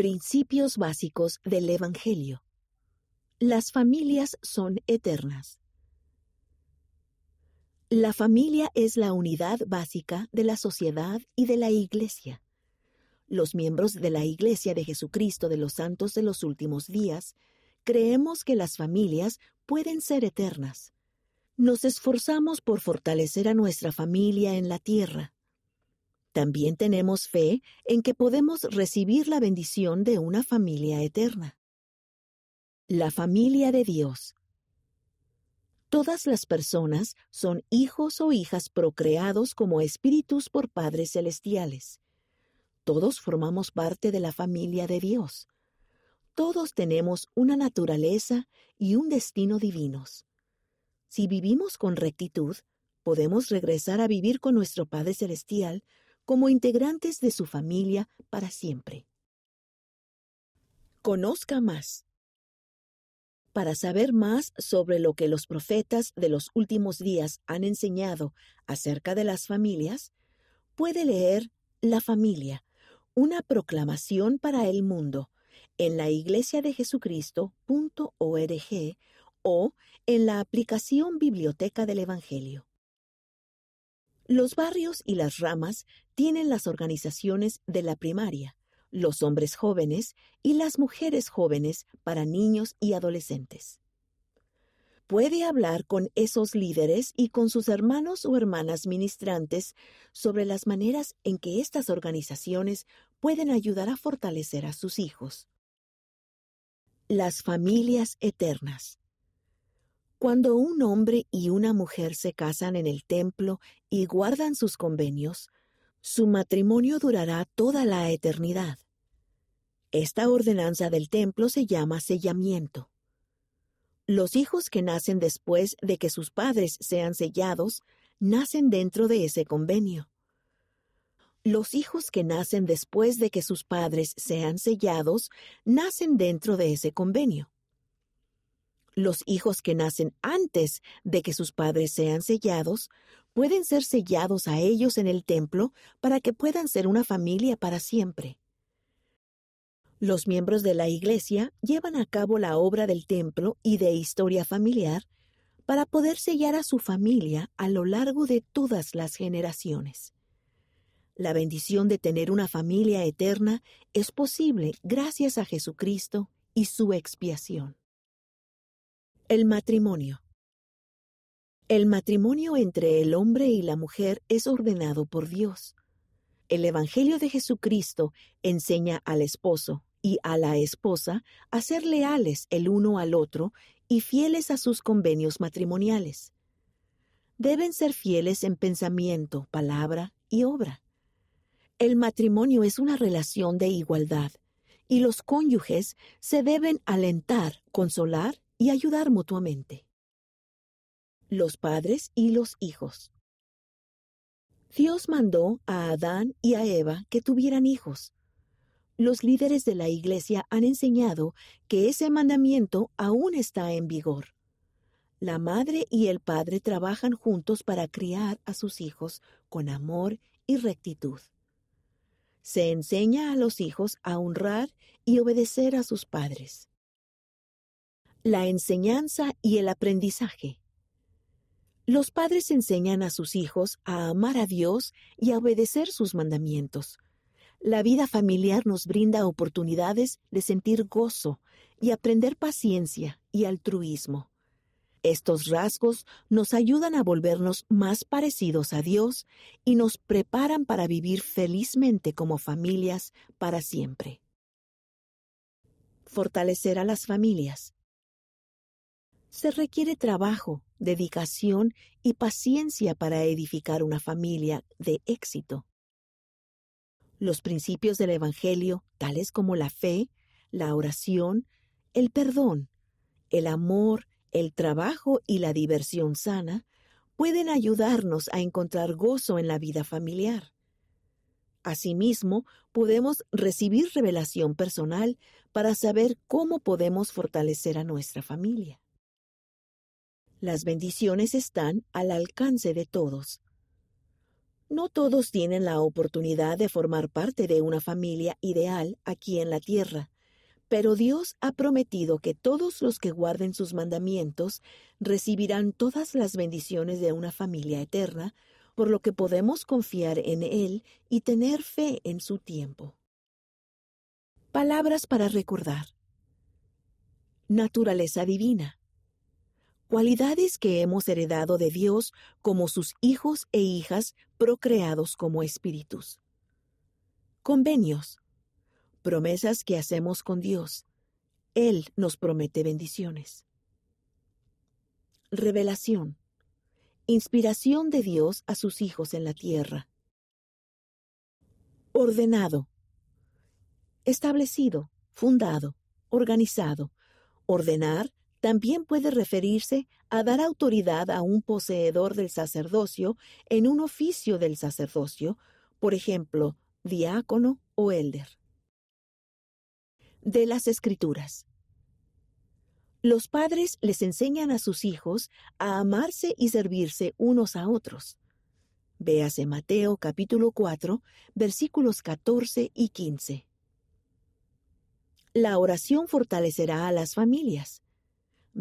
Principios básicos del Evangelio. Las familias son eternas. La familia es la unidad básica de la sociedad y de la Iglesia. Los miembros de la Iglesia de Jesucristo de los Santos de los Últimos Días creemos que las familias pueden ser eternas. Nos esforzamos por fortalecer a nuestra familia en la tierra. También tenemos fe en que podemos recibir la bendición de una familia eterna. La familia de Dios. Todas las personas son hijos o hijas procreados como espíritus por padres celestiales. Todos formamos parte de la familia de Dios. Todos tenemos una naturaleza y un destino divinos. Si vivimos con rectitud, podemos regresar a vivir con nuestro Padre Celestial como integrantes de su familia para siempre. Conozca más. Para saber más sobre lo que los profetas de los últimos días han enseñado acerca de las familias, puede leer La familia, una proclamación para el mundo, en la iglesia de Jesucristo.org o en la aplicación Biblioteca del Evangelio. Los barrios y las ramas tienen las organizaciones de la primaria, los hombres jóvenes y las mujeres jóvenes para niños y adolescentes. Puede hablar con esos líderes y con sus hermanos o hermanas ministrantes sobre las maneras en que estas organizaciones pueden ayudar a fortalecer a sus hijos. Las familias eternas. Cuando un hombre y una mujer se casan en el templo y guardan sus convenios, su matrimonio durará toda la eternidad. Esta ordenanza del templo se llama sellamiento. Los hijos que nacen después de que sus padres sean sellados nacen dentro de ese convenio. Los hijos que nacen después de que sus padres sean sellados nacen dentro de ese convenio. Los hijos que nacen antes de que sus padres sean sellados pueden ser sellados a ellos en el templo para que puedan ser una familia para siempre. Los miembros de la Iglesia llevan a cabo la obra del templo y de historia familiar para poder sellar a su familia a lo largo de todas las generaciones. La bendición de tener una familia eterna es posible gracias a Jesucristo y su expiación. El matrimonio. El matrimonio entre el hombre y la mujer es ordenado por Dios. El Evangelio de Jesucristo enseña al esposo y a la esposa a ser leales el uno al otro y fieles a sus convenios matrimoniales. Deben ser fieles en pensamiento, palabra y obra. El matrimonio es una relación de igualdad y los cónyuges se deben alentar, consolar y ayudar mutuamente. Los padres y los hijos. Dios mandó a Adán y a Eva que tuvieran hijos. Los líderes de la Iglesia han enseñado que ese mandamiento aún está en vigor. La madre y el padre trabajan juntos para criar a sus hijos con amor y rectitud. Se enseña a los hijos a honrar y obedecer a sus padres la enseñanza y el aprendizaje. Los padres enseñan a sus hijos a amar a Dios y a obedecer sus mandamientos. La vida familiar nos brinda oportunidades de sentir gozo y aprender paciencia y altruismo. Estos rasgos nos ayudan a volvernos más parecidos a Dios y nos preparan para vivir felizmente como familias para siempre. Fortalecer a las familias se requiere trabajo, dedicación y paciencia para edificar una familia de éxito. Los principios del Evangelio, tales como la fe, la oración, el perdón, el amor, el trabajo y la diversión sana, pueden ayudarnos a encontrar gozo en la vida familiar. Asimismo, podemos recibir revelación personal para saber cómo podemos fortalecer a nuestra familia. Las bendiciones están al alcance de todos. No todos tienen la oportunidad de formar parte de una familia ideal aquí en la tierra, pero Dios ha prometido que todos los que guarden sus mandamientos recibirán todas las bendiciones de una familia eterna, por lo que podemos confiar en Él y tener fe en su tiempo. Palabras para recordar. Naturaleza divina. Cualidades que hemos heredado de Dios como sus hijos e hijas procreados como espíritus. Convenios promesas que hacemos con Dios. Él nos promete bendiciones. Revelación. Inspiración de Dios a sus hijos en la tierra. Ordenado. Establecido, fundado, organizado. Ordenar también puede referirse a dar autoridad a un poseedor del sacerdocio en un oficio del sacerdocio, por ejemplo, diácono o elder de las Escrituras. Los padres les enseñan a sus hijos a amarse y servirse unos a otros. Véase Mateo capítulo 4, versículos 14 y 15. La oración fortalecerá a las familias.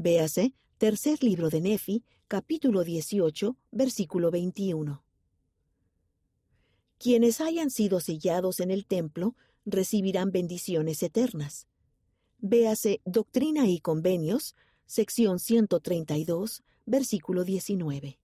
Véase tercer libro de Nefi, capítulo 18, versículo 21. Quienes hayan sido sellados en el templo recibirán bendiciones eternas. Véase Doctrina y Convenios, sección 132, versículo 19.